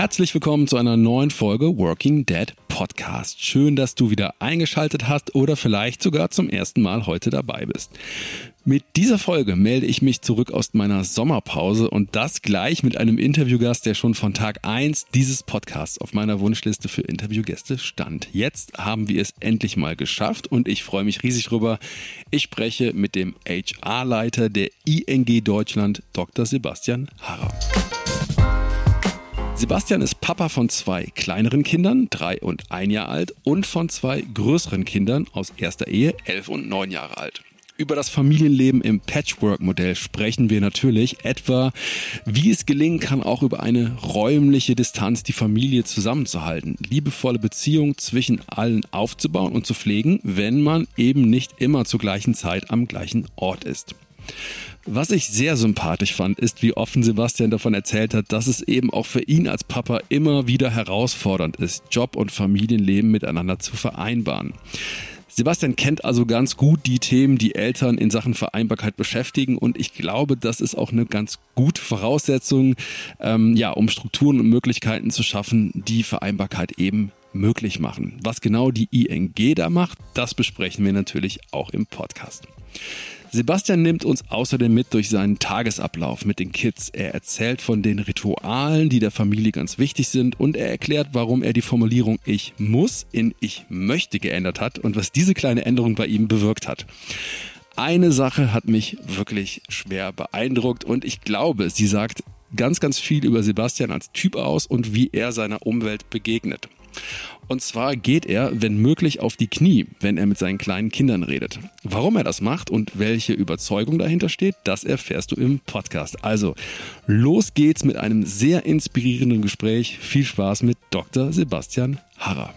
Herzlich willkommen zu einer neuen Folge Working Dead Podcast. Schön, dass du wieder eingeschaltet hast oder vielleicht sogar zum ersten Mal heute dabei bist. Mit dieser Folge melde ich mich zurück aus meiner Sommerpause und das gleich mit einem Interviewgast, der schon von Tag 1 dieses Podcasts auf meiner Wunschliste für Interviewgäste stand. Jetzt haben wir es endlich mal geschafft und ich freue mich riesig drüber. Ich spreche mit dem HR-Leiter der ING Deutschland, Dr. Sebastian Harrer. Sebastian ist Papa von zwei kleineren Kindern, drei und ein Jahr alt, und von zwei größeren Kindern aus erster Ehe, elf und neun Jahre alt. Über das Familienleben im Patchwork-Modell sprechen wir natürlich, etwa wie es gelingen kann, auch über eine räumliche Distanz die Familie zusammenzuhalten, liebevolle Beziehungen zwischen allen aufzubauen und zu pflegen, wenn man eben nicht immer zur gleichen Zeit am gleichen Ort ist. Was ich sehr sympathisch fand, ist, wie offen Sebastian davon erzählt hat, dass es eben auch für ihn als Papa immer wieder herausfordernd ist, Job und Familienleben miteinander zu vereinbaren. Sebastian kennt also ganz gut die Themen, die Eltern in Sachen Vereinbarkeit beschäftigen und ich glaube, das ist auch eine ganz gute Voraussetzung, ähm, ja, um Strukturen und Möglichkeiten zu schaffen, die Vereinbarkeit eben möglich machen. Was genau die ING da macht, das besprechen wir natürlich auch im Podcast. Sebastian nimmt uns außerdem mit durch seinen Tagesablauf mit den Kids. Er erzählt von den Ritualen, die der Familie ganz wichtig sind und er erklärt, warum er die Formulierung ich muss in ich möchte geändert hat und was diese kleine Änderung bei ihm bewirkt hat. Eine Sache hat mich wirklich schwer beeindruckt und ich glaube, sie sagt ganz, ganz viel über Sebastian als Typ aus und wie er seiner Umwelt begegnet. Und zwar geht er, wenn möglich, auf die Knie, wenn er mit seinen kleinen Kindern redet. Warum er das macht und welche Überzeugung dahinter steht, das erfährst du im Podcast. Also, los geht's mit einem sehr inspirierenden Gespräch. Viel Spaß mit Dr. Sebastian Harrer.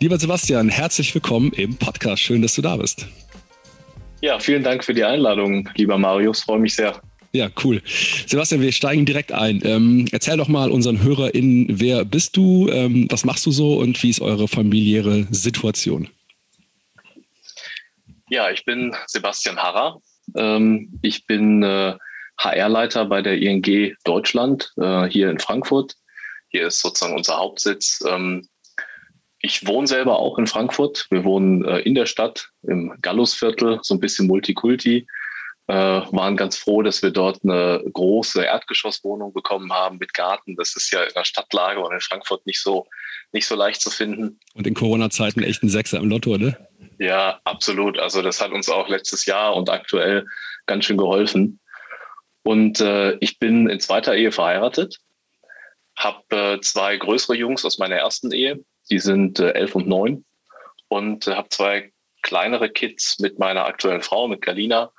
Lieber Sebastian, herzlich willkommen im Podcast. Schön, dass du da bist. Ja, vielen Dank für die Einladung, lieber Marius. Freue mich sehr. Ja, cool. Sebastian, wir steigen direkt ein. Ähm, erzähl doch mal unseren HörerInnen, wer bist du, ähm, was machst du so und wie ist eure familiäre Situation? Ja, ich bin Sebastian Harrer. Ähm, ich bin äh, HR-Leiter bei der ING Deutschland äh, hier in Frankfurt. Hier ist sozusagen unser Hauptsitz. Ähm, ich wohne selber auch in Frankfurt. Wir wohnen äh, in der Stadt im Gallusviertel, so ein bisschen Multikulti waren ganz froh, dass wir dort eine große Erdgeschosswohnung bekommen haben mit Garten. Das ist ja in der Stadtlage und in Frankfurt nicht so, nicht so leicht zu finden. Und in Corona-Zeiten echt ein Sechser im Lotto, ne? Ja, absolut. Also das hat uns auch letztes Jahr und aktuell ganz schön geholfen. Und äh, ich bin in zweiter Ehe verheiratet, habe äh, zwei größere Jungs aus meiner ersten Ehe, die sind äh, elf und neun und äh, habe zwei kleinere Kids mit meiner aktuellen Frau, mit Galina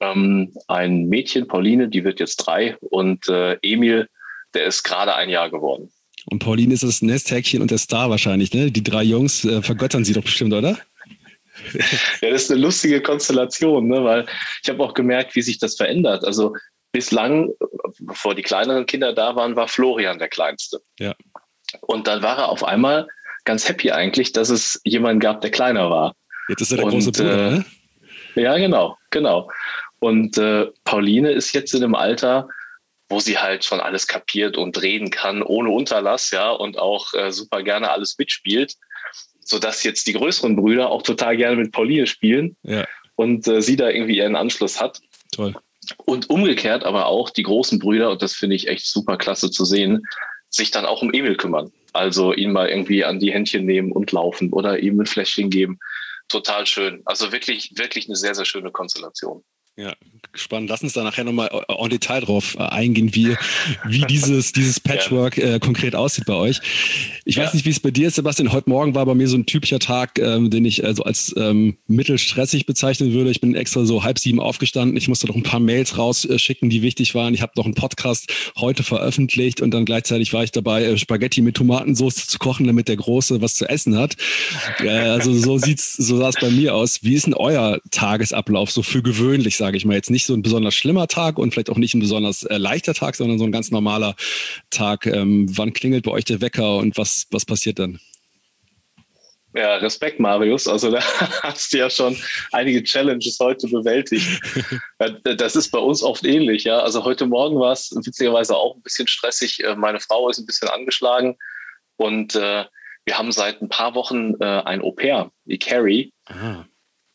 ähm, ein Mädchen, Pauline, die wird jetzt drei und äh, Emil, der ist gerade ein Jahr geworden. Und Pauline ist das Nesthäkchen und der Star wahrscheinlich, ne? Die drei Jungs äh, vergöttern sie doch bestimmt, oder? ja, das ist eine lustige Konstellation, ne? weil ich habe auch gemerkt, wie sich das verändert. Also bislang, bevor die kleineren Kinder da waren, war Florian der Kleinste. Ja. Und dann war er auf einmal ganz happy eigentlich, dass es jemanden gab, der kleiner war. Jetzt ist er der und, große Bruder, äh, ne? Ja, genau, genau. Und äh, Pauline ist jetzt in einem Alter, wo sie halt schon alles kapiert und reden kann, ohne Unterlass, ja, und auch äh, super gerne alles mitspielt, sodass jetzt die größeren Brüder auch total gerne mit Pauline spielen ja. und äh, sie da irgendwie ihren Anschluss hat. Toll. Und umgekehrt aber auch die großen Brüder, und das finde ich echt super klasse zu sehen, sich dann auch um Emil kümmern. Also ihn mal irgendwie an die Händchen nehmen und laufen oder ihm ein Fläschchen geben. Total schön. Also wirklich, wirklich eine sehr, sehr schöne Konstellation. Ja, spannend. Lass uns da nachher nochmal en Detail drauf äh, eingehen, wie, wie dieses, dieses Patchwork äh, konkret aussieht bei euch. Ich ja. weiß nicht, wie es bei dir ist, Sebastian. Heute Morgen war bei mir so ein typischer Tag, ähm, den ich also als ähm, mittelstressig bezeichnen würde. Ich bin extra so halb sieben aufgestanden. Ich musste noch ein paar Mails rausschicken, die wichtig waren. Ich habe noch einen Podcast heute veröffentlicht und dann gleichzeitig war ich dabei, äh, Spaghetti mit Tomatensauce zu kochen, damit der Große was zu essen hat. Äh, also so sieht's, so sah es bei mir aus. Wie ist denn euer Tagesablauf so für gewöhnlich, sage ich mal jetzt nicht so ein besonders schlimmer Tag und vielleicht auch nicht ein besonders äh, leichter Tag, sondern so ein ganz normaler Tag. Ähm, wann klingelt bei euch der Wecker und was, was passiert dann? Ja, Respekt, Marius. Also da hast du ja schon einige Challenges heute bewältigt. Das ist bei uns oft ähnlich, ja. Also heute Morgen war es witzigerweise auch ein bisschen stressig. Äh, meine Frau ist ein bisschen angeschlagen und äh, wir haben seit ein paar Wochen äh, ein Au-pair, die Carrie. Aha.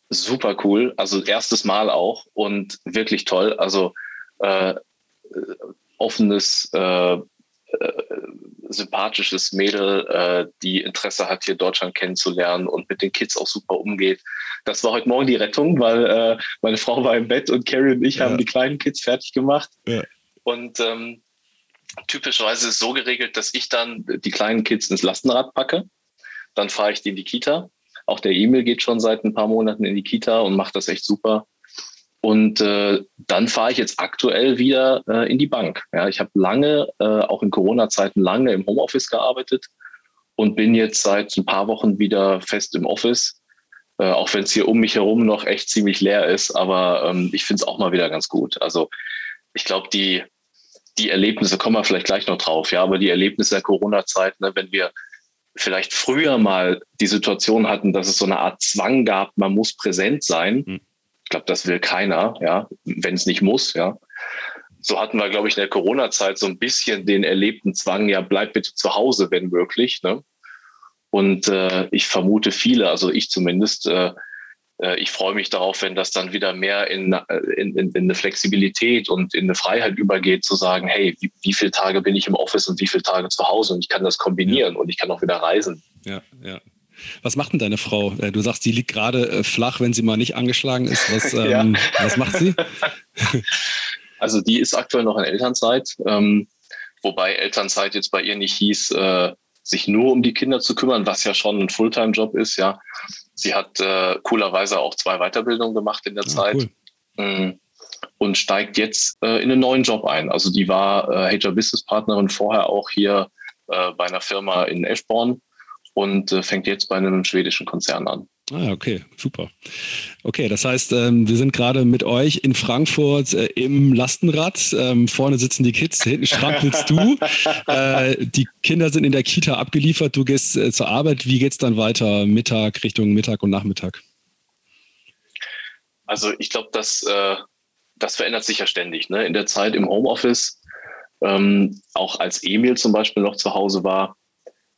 Super cool. Also erstes Mal auch und wirklich toll. Also äh, offenes äh, äh, sympathisches Mädel, äh, die Interesse hat, hier Deutschland kennenzulernen und mit den Kids auch super umgeht. Das war heute Morgen die Rettung, weil äh, meine Frau war im Bett und Carrie und ich ja. haben die kleinen Kids fertig gemacht. Ja. Und ähm, typischerweise ist es so geregelt, dass ich dann die kleinen Kids ins Lastenrad packe. Dann fahre ich die in die Kita. Auch der E-Mail geht schon seit ein paar Monaten in die Kita und macht das echt super. Und äh, dann fahre ich jetzt aktuell wieder äh, in die Bank. Ja, ich habe lange, äh, auch in Corona-Zeiten, lange im Homeoffice gearbeitet und bin jetzt seit ein paar Wochen wieder fest im Office. Äh, auch wenn es hier um mich herum noch echt ziemlich leer ist, aber ähm, ich finde es auch mal wieder ganz gut. Also ich glaube, die, die Erlebnisse, kommen wir vielleicht gleich noch drauf, ja, aber die Erlebnisse der Corona-Zeit, ne, wenn wir vielleicht früher mal die Situation hatten, dass es so eine Art Zwang gab, man muss präsent sein. Mhm ich glaube, das will keiner, ja, wenn es nicht muss, ja. So hatten wir, glaube ich, in der Corona-Zeit so ein bisschen den erlebten Zwang, ja, bleib bitte zu Hause, wenn möglich. Ne? Und äh, ich vermute viele, also ich zumindest, äh, äh ich freue mich darauf, wenn das dann wieder mehr in, äh, in, in, in, eine Flexibilität und in eine Freiheit übergeht, zu sagen, hey, wie, wie viele Tage bin ich im Office und wie viele Tage zu Hause und ich kann das kombinieren ja. und ich kann auch wieder reisen. Ja, ja. Was macht denn deine Frau? Äh, du sagst, sie liegt gerade äh, flach, wenn sie mal nicht angeschlagen ist. Was, ähm, ja. was macht sie? Also die ist aktuell noch in Elternzeit, ähm, wobei Elternzeit jetzt bei ihr nicht hieß, äh, sich nur um die Kinder zu kümmern, was ja schon ein Fulltime-Job ist. Ja, sie hat äh, coolerweise auch zwei Weiterbildungen gemacht in der ah, Zeit. Cool. Mhm und steigt jetzt äh, in einen neuen Job ein. Also die war äh, HR Business Partnerin vorher auch hier äh, bei einer Firma in Eschborn und äh, fängt jetzt bei einem schwedischen Konzern an. Ah, okay, super. Okay, das heißt, ähm, wir sind gerade mit euch in Frankfurt äh, im Lastenrad. Ähm, vorne sitzen die Kids, hinten strampelst du. äh, die Kinder sind in der Kita abgeliefert, du gehst äh, zur Arbeit. Wie geht es dann weiter? Mittag, Richtung Mittag und Nachmittag? Also ich glaube, das, äh, das verändert sich ja ständig. Ne? In der Zeit im Homeoffice, ähm, auch als Emil zum Beispiel noch zu Hause war,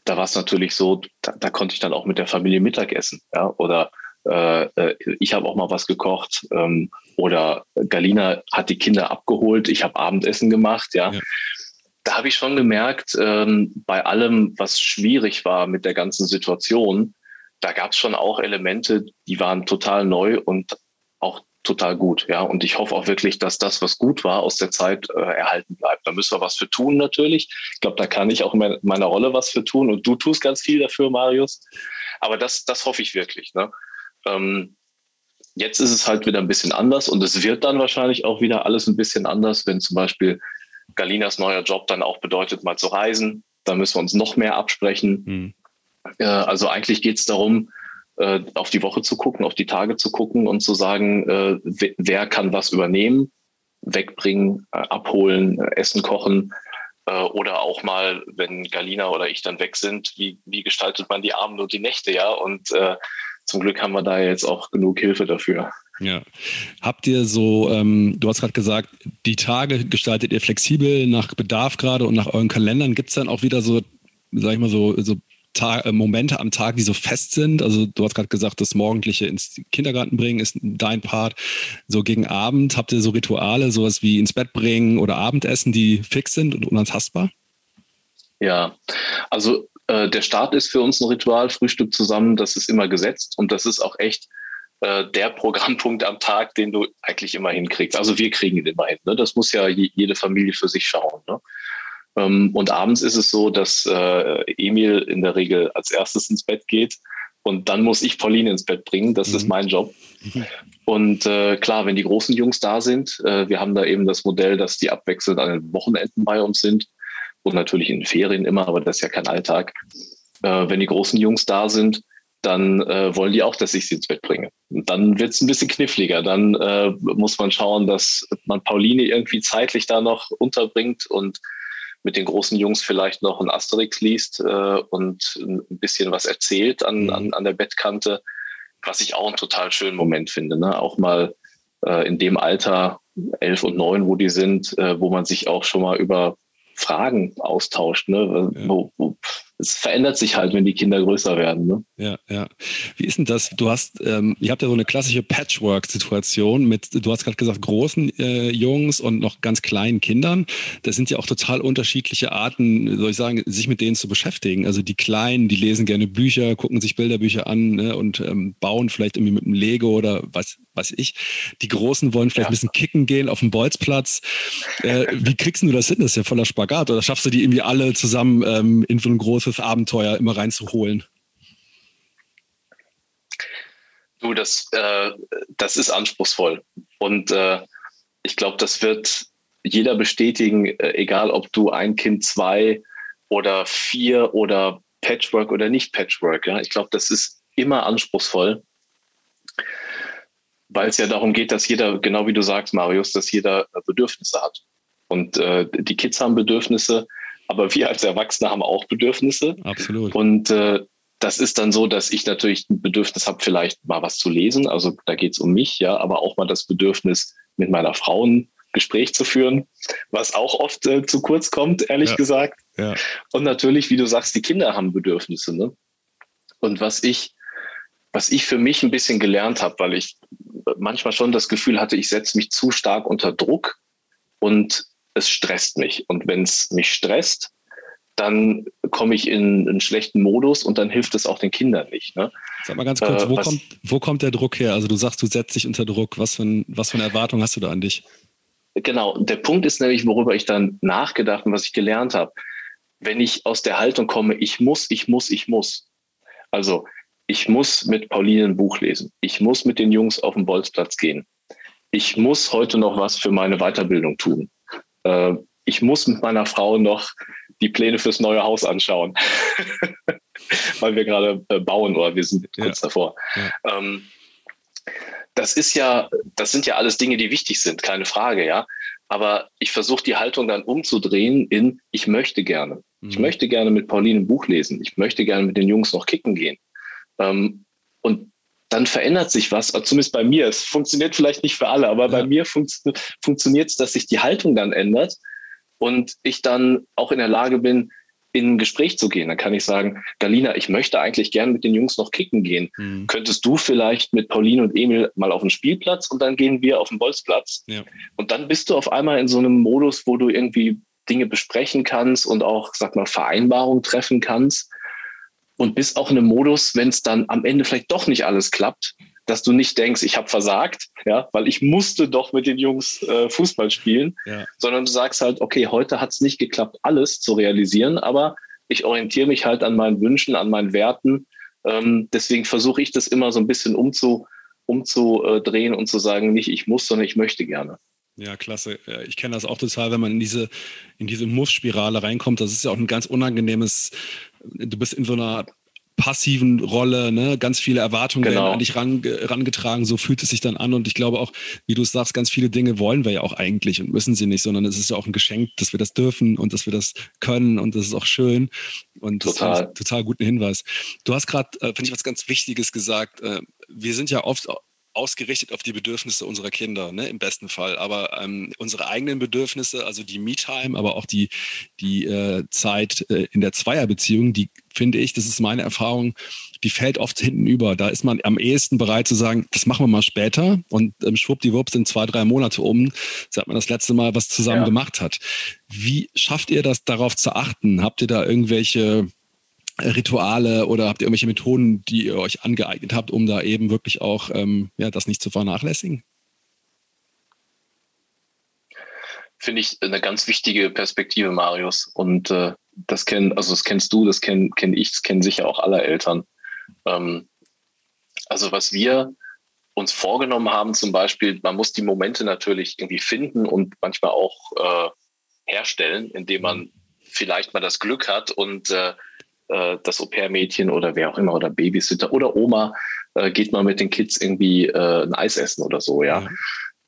da war es natürlich so, da, da, konnte ich dann auch mit der Familie Mittagessen. Ja? Oder äh, äh, ich habe auch mal was gekocht. Ähm, oder Galina hat die Kinder abgeholt, ich habe Abendessen gemacht. Ja. ja. Da habe ich schon gemerkt, ähm, bei allem, was schwierig war mit der ganzen Situation, da gab es schon auch Elemente, die waren total neu und total gut. Ja, und ich hoffe auch wirklich, dass das, was gut war, aus der Zeit äh, erhalten bleibt. Da müssen wir was für tun natürlich. Ich glaube, da kann ich auch in meiner Rolle was für tun und du tust ganz viel dafür, Marius. Aber das, das hoffe ich wirklich. Ne? Ähm, jetzt ist es halt wieder ein bisschen anders und es wird dann wahrscheinlich auch wieder alles ein bisschen anders, wenn zum Beispiel Galinas neuer Job dann auch bedeutet, mal zu reisen. Da müssen wir uns noch mehr absprechen. Mhm. Äh, also eigentlich geht es darum, äh, auf die Woche zu gucken, auf die Tage zu gucken und zu sagen, äh, wer kann was übernehmen, wegbringen, äh, abholen, äh, Essen kochen äh, oder auch mal, wenn Galina oder ich dann weg sind, wie, wie gestaltet man die Abende und die Nächte, ja? Und äh, zum Glück haben wir da jetzt auch genug Hilfe dafür. Ja. Habt ihr so, ähm, du hast gerade gesagt, die Tage gestaltet ihr flexibel nach Bedarf gerade und nach euren Kalendern. Gibt es dann auch wieder so, sag ich mal, so, so Tag, äh, Momente am Tag, die so fest sind? Also du hast gerade gesagt, das Morgendliche ins Kindergarten bringen ist dein Part. So gegen Abend habt ihr so Rituale, sowas wie ins Bett bringen oder Abendessen, die fix sind und unantastbar? Ja, also äh, der Start ist für uns ein Ritual, Frühstück zusammen, das ist immer gesetzt und das ist auch echt äh, der Programmpunkt am Tag, den du eigentlich immer hinkriegst. Also wir kriegen ihn immer hin. Ne? Das muss ja jede Familie für sich schauen. Ne? Ähm, und abends ist es so, dass äh, Emil in der Regel als erstes ins Bett geht. Und dann muss ich Pauline ins Bett bringen. Das mhm. ist mein Job. Und äh, klar, wenn die großen Jungs da sind, äh, wir haben da eben das Modell, dass die abwechselnd an den Wochenenden bei uns sind und natürlich in den Ferien immer, aber das ist ja kein Alltag. Äh, wenn die großen Jungs da sind, dann äh, wollen die auch, dass ich sie ins Bett bringe. Und dann wird es ein bisschen kniffliger. Dann äh, muss man schauen, dass man Pauline irgendwie zeitlich da noch unterbringt und mit den großen Jungs vielleicht noch ein Asterix liest äh, und ein bisschen was erzählt an, mhm. an, an der Bettkante, was ich auch einen total schönen Moment finde. Ne? Auch mal äh, in dem Alter, elf und neun, wo die sind, äh, wo man sich auch schon mal über Fragen austauscht. Ne? Ja. Wo, wo, es verändert sich halt, wenn die Kinder größer werden. Ne? Ja, ja. Wie ist denn das? Du hast, ähm, ihr habt ja so eine klassische Patchwork-Situation mit, du hast gerade gesagt, großen äh, Jungs und noch ganz kleinen Kindern. Das sind ja auch total unterschiedliche Arten, soll ich sagen, sich mit denen zu beschäftigen. Also die Kleinen, die lesen gerne Bücher, gucken sich Bilderbücher an ne, und ähm, bauen vielleicht irgendwie mit einem Lego oder was, weiß ich. Die Großen wollen vielleicht ja. ein bisschen kicken gehen auf dem Bolzplatz. Äh, wie kriegst du das hin? Das ist ja voller Spagat. Oder schaffst du die irgendwie alle zusammen ähm, in so ein großes Abenteuer immer reinzuholen? Du, das, äh, das ist anspruchsvoll. Und äh, ich glaube, das wird jeder bestätigen, äh, egal ob du ein Kind, zwei oder vier oder Patchwork oder nicht Patchwork. Ja? Ich glaube, das ist immer anspruchsvoll weil es ja darum geht, dass jeder, genau wie du sagst, Marius, dass jeder Bedürfnisse hat. Und äh, die Kids haben Bedürfnisse, aber wir als Erwachsene haben auch Bedürfnisse. Absolut. Und äh, das ist dann so, dass ich natürlich ein Bedürfnis habe, vielleicht mal was zu lesen. Also da geht es um mich, ja, aber auch mal das Bedürfnis, mit meiner Frau ein Gespräch zu führen, was auch oft äh, zu kurz kommt, ehrlich ja. gesagt. Ja. Und natürlich, wie du sagst, die Kinder haben Bedürfnisse. Ne? Und was ich, was ich für mich ein bisschen gelernt habe, weil ich manchmal schon das Gefühl hatte, ich setze mich zu stark unter Druck und es stresst mich. Und wenn es mich stresst, dann komme ich in einen schlechten Modus und dann hilft es auch den Kindern nicht. Ne? Sag mal ganz kurz, äh, wo, was, kommt, wo kommt der Druck her? Also du sagst, du setzt dich unter Druck. Was für, ein, was für eine Erwartung hast du da an dich? Genau, der Punkt ist nämlich, worüber ich dann nachgedacht und was ich gelernt habe. Wenn ich aus der Haltung komme, ich muss, ich muss, ich muss. Also ich muss mit Pauline ein Buch lesen. Ich muss mit den Jungs auf den Bolzplatz gehen. Ich muss heute noch was für meine Weiterbildung tun. Äh, ich muss mit meiner Frau noch die Pläne fürs neue Haus anschauen, weil wir gerade äh, bauen oder wir sind kurz ja. davor. Ja. Ähm, das ist ja, das sind ja alles Dinge, die wichtig sind, keine Frage, ja. Aber ich versuche die Haltung dann umzudrehen in, ich möchte gerne. Mhm. Ich möchte gerne mit Pauline ein Buch lesen. Ich möchte gerne mit den Jungs noch kicken gehen. Ähm, und dann verändert sich was, zumindest bei mir. Es funktioniert vielleicht nicht für alle, aber ja. bei mir funktio funktioniert es, dass sich die Haltung dann ändert und ich dann auch in der Lage bin, in ein Gespräch zu gehen. Dann kann ich sagen, Galina, ich möchte eigentlich gern mit den Jungs noch kicken gehen. Mhm. Könntest du vielleicht mit Pauline und Emil mal auf den Spielplatz und dann gehen wir auf den Bolzplatz? Ja. Und dann bist du auf einmal in so einem Modus, wo du irgendwie Dinge besprechen kannst und auch, sag mal, Vereinbarungen treffen kannst und bist auch in einem Modus, wenn es dann am Ende vielleicht doch nicht alles klappt, dass du nicht denkst, ich habe versagt, ja, weil ich musste doch mit den Jungs äh, Fußball spielen, ja. sondern du sagst halt, okay, heute hat es nicht geklappt, alles zu realisieren, aber ich orientiere mich halt an meinen Wünschen, an meinen Werten. Ähm, deswegen versuche ich das immer so ein bisschen umzu, umzudrehen und zu sagen, nicht ich muss, sondern ich möchte gerne. Ja, klasse. Ich kenne das auch total, wenn man in diese, in diese Muss-Spirale reinkommt. Das ist ja auch ein ganz unangenehmes, du bist in so einer passiven Rolle, ne? ganz viele Erwartungen genau. werden an dich ran, rangetragen, so fühlt es sich dann an und ich glaube auch, wie du es sagst, ganz viele Dinge wollen wir ja auch eigentlich und müssen sie nicht, sondern es ist ja auch ein Geschenk, dass wir das dürfen und dass wir das können und das ist auch schön und total. das ist ein total guten Hinweis. Du hast gerade, äh, finde ich, was ganz Wichtiges gesagt, äh, wir sind ja oft ausgerichtet auf die Bedürfnisse unserer Kinder, ne, im besten Fall. Aber ähm, unsere eigenen Bedürfnisse, also die Me-Time, aber auch die, die äh, Zeit äh, in der Zweierbeziehung, die finde ich, das ist meine Erfahrung, die fällt oft hinten über. Da ist man am ehesten bereit zu sagen, das machen wir mal später und ähm, schwuppdiwupp sind zwei, drei Monate um, seit man das letzte Mal was zusammen ja. gemacht hat. Wie schafft ihr das, darauf zu achten? Habt ihr da irgendwelche Rituale oder habt ihr irgendwelche Methoden, die ihr euch angeeignet habt, um da eben wirklich auch ähm, ja, das nicht zu vernachlässigen? Finde ich eine ganz wichtige Perspektive, Marius. Und äh, das kennen, also das kennst du, das kenne kenn ich, das kennen sicher auch alle Eltern. Ähm, also was wir uns vorgenommen haben, zum Beispiel, man muss die Momente natürlich irgendwie finden und manchmal auch äh, herstellen, indem man vielleicht mal das Glück hat und äh, äh, das Au-pair-Mädchen oder wer auch immer oder Babysitter oder Oma äh, geht mal mit den Kids irgendwie äh, ein Eis essen oder so, ja. ja.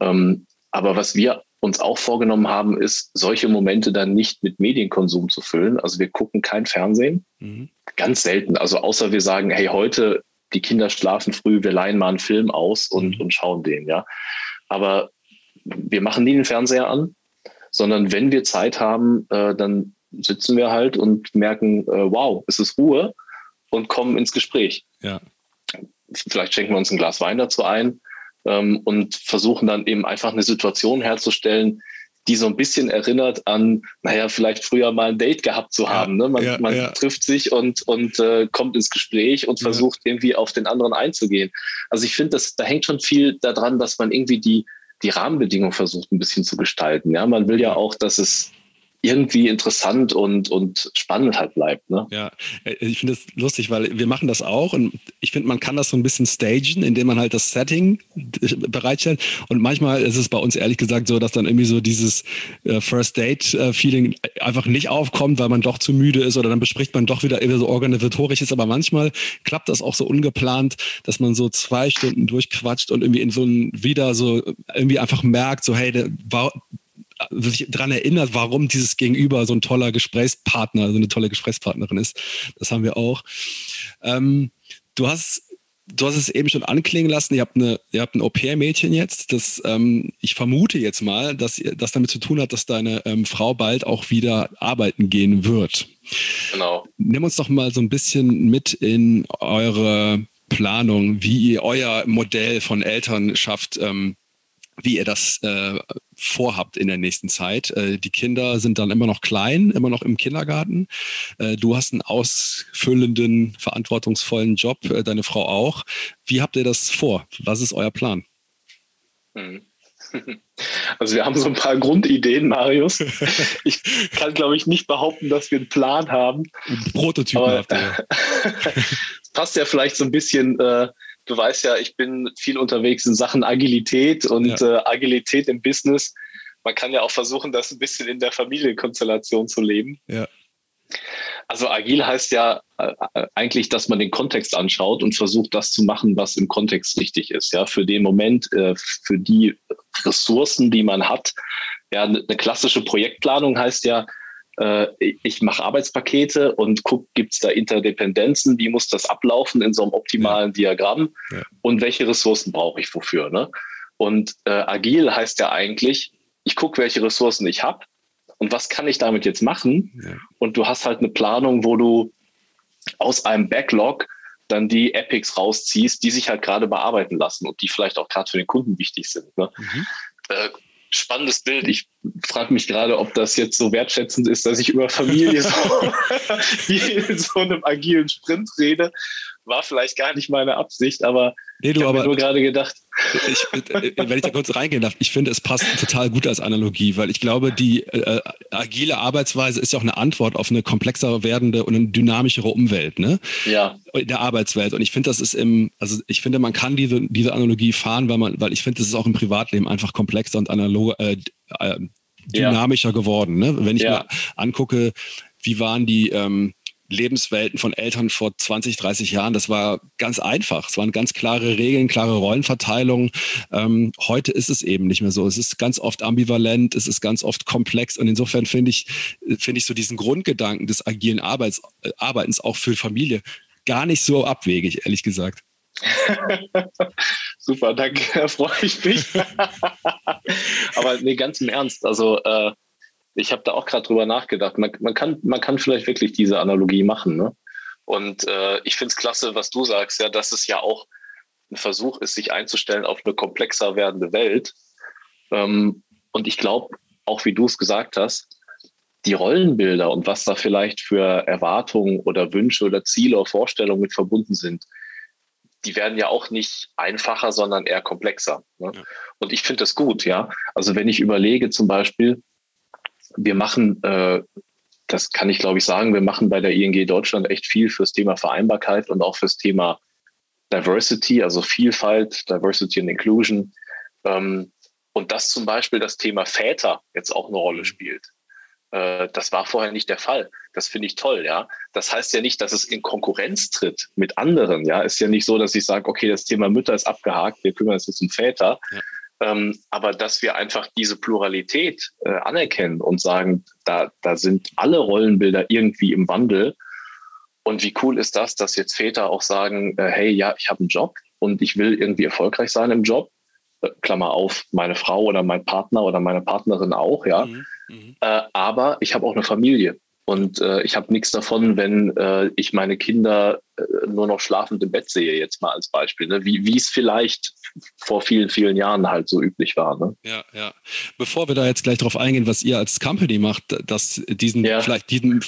Ähm, aber was wir uns auch vorgenommen haben, ist, solche Momente dann nicht mit Medienkonsum zu füllen. Also wir gucken kein Fernsehen, mhm. ganz selten. Also außer wir sagen, hey, heute die Kinder schlafen früh, wir leihen mal einen Film aus und, mhm. und schauen den, ja. Aber wir machen nie den Fernseher an, sondern wenn wir Zeit haben, äh, dann sitzen wir halt und merken, äh, wow, es ist Ruhe und kommen ins Gespräch. Ja. Vielleicht schenken wir uns ein Glas Wein dazu ein ähm, und versuchen dann eben einfach eine Situation herzustellen, die so ein bisschen erinnert an, naja, vielleicht früher mal ein Date gehabt zu haben. Ja, ne? Man, ja, man ja. trifft sich und, und äh, kommt ins Gespräch und versucht irgendwie auf den anderen einzugehen. Also ich finde, da hängt schon viel daran, dass man irgendwie die, die Rahmenbedingungen versucht, ein bisschen zu gestalten. Ja, man will ja auch, dass es irgendwie interessant und, und spannend halt bleibt. Ne? Ja, äh, ich finde es lustig, weil wir machen das auch und ich finde, man kann das so ein bisschen stagen, indem man halt das Setting bereitstellt und manchmal ist es bei uns ehrlich gesagt so, dass dann irgendwie so dieses äh, First Date-Feeling einfach nicht aufkommt, weil man doch zu müde ist oder dann bespricht man doch wieder irgendwie so organisatorisch ist, aber manchmal klappt das auch so ungeplant, dass man so zwei Stunden durchquatscht und irgendwie in so ein wieder so irgendwie einfach merkt, so hey, der, sich daran erinnert, warum dieses Gegenüber so ein toller Gesprächspartner, so eine tolle Gesprächspartnerin ist. Das haben wir auch. Ähm, du hast du hast es eben schon anklingen lassen, ihr habt, eine, ihr habt ein Au-pair-Mädchen jetzt, das ähm, ich vermute jetzt mal, dass das damit zu tun hat, dass deine ähm, Frau bald auch wieder arbeiten gehen wird. Genau. Nimm uns doch mal so ein bisschen mit in eure Planung, wie ihr euer Modell von Elternschaft ähm, wie ihr das äh, vorhabt in der nächsten Zeit. Äh, die Kinder sind dann immer noch klein, immer noch im Kindergarten. Äh, du hast einen ausfüllenden, verantwortungsvollen Job, äh, deine Frau auch. Wie habt ihr das vor? Was ist euer Plan? Hm. Also wir haben so ein paar Grundideen, Marius. Ich kann, glaube ich, nicht behaupten, dass wir einen Plan haben. Prototypen habt ihr. Passt ja vielleicht so ein bisschen äh, du weißt ja, ich bin viel unterwegs in Sachen Agilität und ja. äh, Agilität im Business. Man kann ja auch versuchen, das ein bisschen in der Familienkonstellation zu leben. Ja. Also agil heißt ja äh, eigentlich, dass man den Kontext anschaut und versucht, das zu machen, was im Kontext richtig ist. Ja, für den Moment, äh, für die Ressourcen, die man hat. Ja, eine klassische Projektplanung heißt ja, äh, ich mache Arbeitspakete und gucke, gibt es da Interdependenzen, wie muss das ablaufen in so einem optimalen ja. Diagramm ja. und welche Ressourcen brauche ich wofür. Ne? Und äh, agil heißt ja eigentlich, ich gucke, welche Ressourcen ich habe und was kann ich damit jetzt machen. Ja. Und du hast halt eine Planung, wo du aus einem Backlog dann die Epics rausziehst, die sich halt gerade bearbeiten lassen und die vielleicht auch gerade für den Kunden wichtig sind. Ne? Mhm. Äh, spannendes Bild. Ich frage mich gerade, ob das jetzt so wertschätzend ist, dass ich über Familie so, in so einem agilen Sprint rede. War vielleicht gar nicht meine Absicht, aber nee, du, ich habe nur gerade gedacht. Ich, äh, wenn ich da kurz reingehen darf, ich finde, es passt total gut als Analogie, weil ich glaube, die äh, agile Arbeitsweise ist ja auch eine Antwort auf eine komplexer werdende und eine dynamischere Umwelt, ne? Ja. In der Arbeitswelt. Und ich finde, das ist im, also ich finde, man kann diese, diese Analogie fahren, weil man, weil ich finde, das ist auch im Privatleben einfach komplexer und analoger, äh, äh, dynamischer ja. geworden. Ne? Wenn ich ja. mir angucke, wie waren die ähm, Lebenswelten von Eltern vor 20, 30 Jahren, das war ganz einfach. Es waren ganz klare Regeln, klare Rollenverteilungen. Ähm, heute ist es eben nicht mehr so. Es ist ganz oft ambivalent, es ist ganz oft komplex und insofern finde ich, finde ich so diesen Grundgedanken des agilen Arbeits, Arbeitens auch für Familie gar nicht so abwegig, ehrlich gesagt. Super, danke, da freue ich mich. Aber nee, ganz im Ernst, also äh, ich habe da auch gerade drüber nachgedacht. Man, man, kann, man kann vielleicht wirklich diese Analogie machen. Ne? Und äh, ich finde es klasse, was du sagst, ja, dass es ja auch ein Versuch ist, sich einzustellen auf eine komplexer werdende Welt. Ähm, und ich glaube, auch wie du es gesagt hast, die Rollenbilder und was da vielleicht für Erwartungen oder Wünsche oder Ziele oder Vorstellungen mit verbunden sind, die werden ja auch nicht einfacher, sondern eher komplexer. Ne? Ja. Und ich finde das gut, ja. Also wenn ich überlege zum Beispiel, wir machen, äh, das kann ich glaube ich sagen, wir machen bei der ING Deutschland echt viel fürs Thema Vereinbarkeit und auch fürs Thema Diversity, also Vielfalt, Diversity and Inclusion. Ähm, und dass zum Beispiel das Thema Väter jetzt auch eine Rolle spielt. Äh, das war vorher nicht der Fall. Das finde ich toll, ja. Das heißt ja nicht, dass es in Konkurrenz tritt mit anderen, ja. Ist ja nicht so, dass ich sage, okay, das Thema Mütter ist abgehakt, wir kümmern uns jetzt um Väter. Ja. Ähm, aber dass wir einfach diese Pluralität äh, anerkennen und sagen, da, da sind alle Rollenbilder irgendwie im Wandel. Und wie cool ist das, dass jetzt Väter auch sagen, äh, hey, ja, ich habe einen Job und ich will irgendwie erfolgreich sein im Job. Klammer auf, meine Frau oder mein Partner oder meine Partnerin auch, ja. Mhm. Mhm. Äh, aber ich habe auch eine Familie. Und äh, ich habe nichts davon, wenn äh, ich meine Kinder äh, nur noch schlafend im Bett sehe, jetzt mal als Beispiel. Ne? Wie es vielleicht vor vielen, vielen Jahren halt so üblich war. Ne? Ja, ja. Bevor wir da jetzt gleich drauf eingehen, was ihr als Company macht, dass diesen ja. vielleicht diesen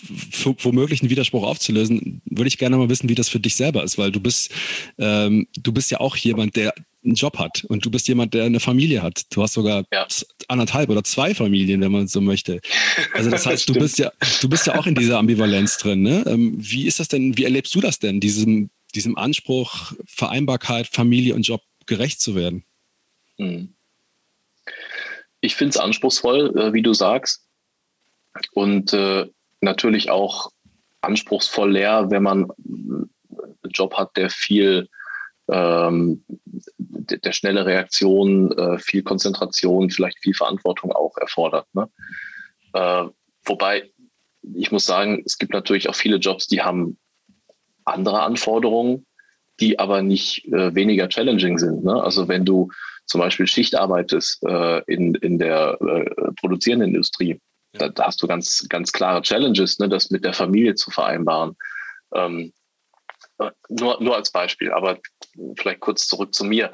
womöglichen Widerspruch aufzulösen, würde ich gerne mal wissen, wie das für dich selber ist, weil du bist, ähm, du bist ja auch jemand, der einen Job hat und du bist jemand, der eine Familie hat. Du hast sogar ja. anderthalb oder zwei Familien, wenn man so möchte. Also das heißt, du bist ja, du bist ja auch in dieser Ambivalenz drin. Ne? Ähm, wie ist das denn? Wie erlebst du das denn? Diesem, diesem Anspruch, Vereinbarkeit, Familie und Job gerecht zu werden? Hm. Ich finde es anspruchsvoll, äh, wie du sagst, und äh, natürlich auch anspruchsvoll leer, wenn man einen Job hat, der viel ähm, der schnelle Reaktion, äh, viel Konzentration, vielleicht viel Verantwortung auch erfordert. Ne? Äh, wobei, ich muss sagen, es gibt natürlich auch viele Jobs, die haben andere Anforderungen, die aber nicht äh, weniger challenging sind. Ne? Also wenn du zum Beispiel Schicht arbeitest äh, in, in der äh, produzierenden Industrie, ja. da, da, hast du ganz, ganz klare Challenges, ne, das mit der Familie zu vereinbaren. Ähm, äh, nur, nur als Beispiel, aber vielleicht kurz zurück zu mir.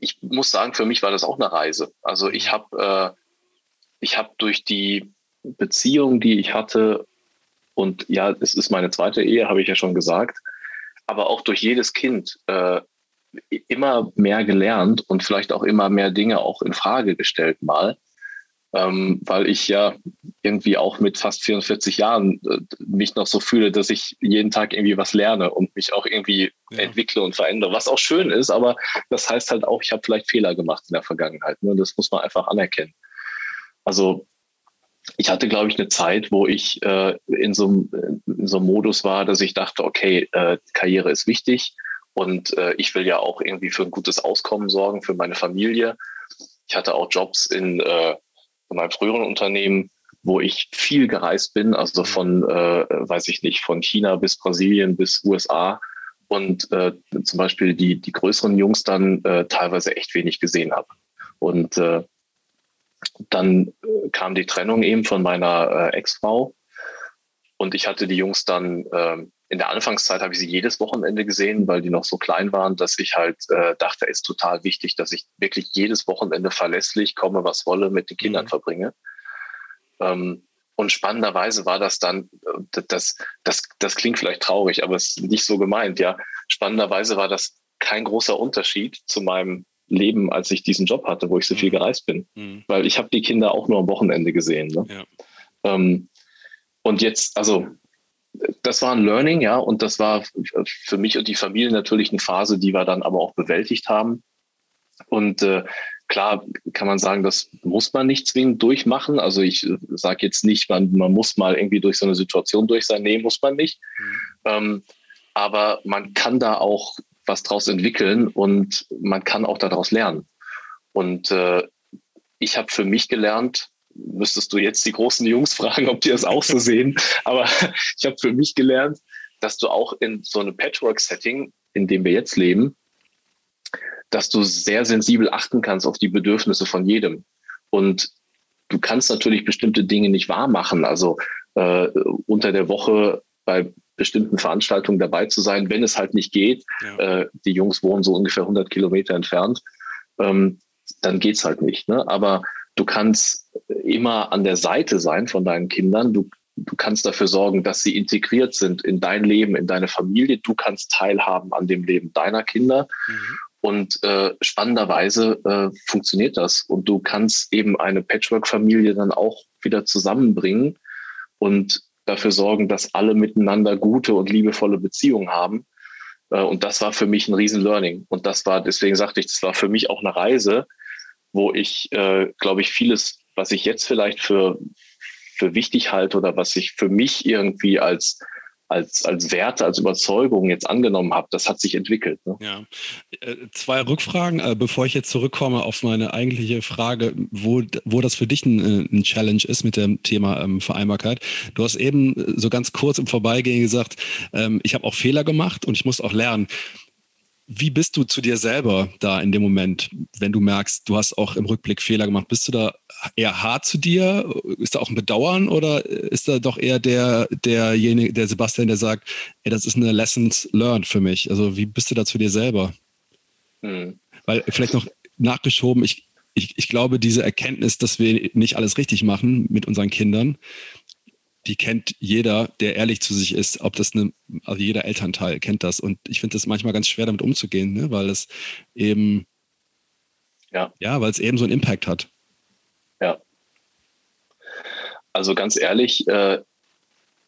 Ich muss sagen, für mich war das auch eine Reise. Also ich habe äh, ich habe durch die Beziehung, die ich hatte, und ja, es ist meine zweite Ehe, habe ich ja schon gesagt, aber auch durch jedes Kind äh, immer mehr gelernt und vielleicht auch immer mehr Dinge auch in Frage gestellt mal ähm, weil ich ja irgendwie auch mit fast 44 Jahren äh, mich noch so fühle, dass ich jeden Tag irgendwie was lerne und mich auch irgendwie ja. entwickle und verändere, was auch schön ist, aber das heißt halt auch, ich habe vielleicht Fehler gemacht in der Vergangenheit. Ne? Das muss man einfach anerkennen. Also ich hatte, glaube ich, eine Zeit, wo ich äh, in, so, in so einem Modus war, dass ich dachte, okay, äh, Karriere ist wichtig und äh, ich will ja auch irgendwie für ein gutes Auskommen sorgen, für meine Familie. Ich hatte auch Jobs in äh, in meinem früheren Unternehmen, wo ich viel gereist bin, also mhm. von, äh, weiß ich nicht, von China bis Brasilien bis USA und äh, zum Beispiel die, die größeren Jungs dann äh, teilweise echt wenig gesehen habe. Und äh, dann äh, kam die Trennung eben von meiner äh, Ex-Frau und ich hatte die Jungs dann äh, in der Anfangszeit habe ich sie jedes Wochenende gesehen, weil die noch so klein waren, dass ich halt äh, dachte, es ist total wichtig, dass ich wirklich jedes Wochenende verlässlich komme, was wolle, mit den Kindern mhm. verbringe. Ähm, und spannenderweise war das dann, äh, das, das, das klingt vielleicht traurig, aber es ist nicht so gemeint, ja. Spannenderweise war das kein großer Unterschied zu meinem Leben, als ich diesen Job hatte, wo ich so viel mhm. gereist bin. Mhm. Weil ich habe die Kinder auch nur am Wochenende gesehen. Ne? Ja. Ähm, und jetzt, also das war ein Learning, ja, und das war für mich und die Familie natürlich eine Phase, die wir dann aber auch bewältigt haben. Und äh, klar kann man sagen, das muss man nicht zwingend durchmachen. Also ich sage jetzt nicht, man, man muss mal irgendwie durch so eine Situation durch sein. Nee, muss man nicht. Mhm. Ähm, aber man kann da auch was draus entwickeln und man kann auch daraus lernen. Und äh, ich habe für mich gelernt, müsstest du jetzt die großen Jungs fragen, ob die das auch so sehen. Aber ich habe für mich gelernt, dass du auch in so einem Patchwork-Setting, in dem wir jetzt leben, dass du sehr sensibel achten kannst auf die Bedürfnisse von jedem. Und du kannst natürlich bestimmte Dinge nicht wahr machen. Also äh, unter der Woche bei bestimmten Veranstaltungen dabei zu sein, wenn es halt nicht geht. Ja. Äh, die Jungs wohnen so ungefähr 100 Kilometer entfernt. Ähm, dann geht's halt nicht. Ne? Aber du kannst immer an der Seite sein von deinen Kindern. Du, du kannst dafür sorgen, dass sie integriert sind in dein Leben, in deine Familie. Du kannst teilhaben an dem Leben deiner Kinder. Mhm. Und äh, spannenderweise äh, funktioniert das. Und du kannst eben eine Patchwork-Familie dann auch wieder zusammenbringen und dafür sorgen, dass alle miteinander gute und liebevolle Beziehungen haben. Äh, und das war für mich ein Riesen-Learning. Und das war, deswegen sagte ich, das war für mich auch eine Reise, wo ich, äh, glaube ich, vieles, was ich jetzt vielleicht für, für wichtig halte oder was ich für mich irgendwie als als, als Werte, als Überzeugung jetzt angenommen habe, das hat sich entwickelt. Ne? Ja. Äh, zwei Rückfragen, äh, bevor ich jetzt zurückkomme auf meine eigentliche Frage, wo, wo das für dich ein, äh, ein Challenge ist mit dem Thema ähm, Vereinbarkeit. Du hast eben so ganz kurz im Vorbeigehen gesagt, ähm, ich habe auch Fehler gemacht und ich muss auch lernen. Wie bist du zu dir selber da in dem Moment, wenn du merkst, du hast auch im Rückblick Fehler gemacht? Bist du da eher hart zu dir? Ist da auch ein Bedauern oder ist da doch eher der, derjenige, der Sebastian, der sagt, ey, das ist eine Lessons learned für mich? Also wie bist du da zu dir selber? Hm. Weil vielleicht noch nachgeschoben, ich, ich, ich glaube, diese Erkenntnis, dass wir nicht alles richtig machen mit unseren Kindern, die kennt jeder, der ehrlich zu sich ist, ob das eine, also jeder Elternteil kennt das. Und ich finde das manchmal ganz schwer, damit umzugehen, ne? weil es eben, ja, ja weil es eben so einen Impact hat. Ja. Also ganz ehrlich, äh,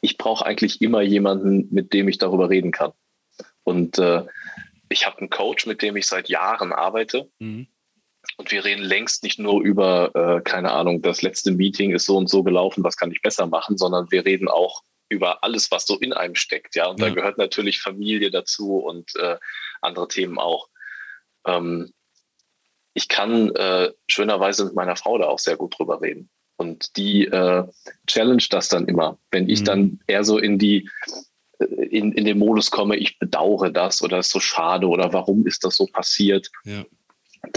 ich brauche eigentlich immer jemanden, mit dem ich darüber reden kann. Und äh, ich habe einen Coach, mit dem ich seit Jahren arbeite. Mhm. Und wir reden längst nicht nur über, äh, keine Ahnung, das letzte Meeting ist so und so gelaufen, was kann ich besser machen, sondern wir reden auch über alles, was so in einem steckt. Ja, und ja. da gehört natürlich Familie dazu und äh, andere Themen auch. Ähm, ich kann äh, schönerweise mit meiner Frau da auch sehr gut drüber reden. Und die äh, challenge das dann immer. Wenn ich mhm. dann eher so in die äh, in, in den Modus komme, ich bedauere das oder ist so schade oder warum ist das so passiert, ja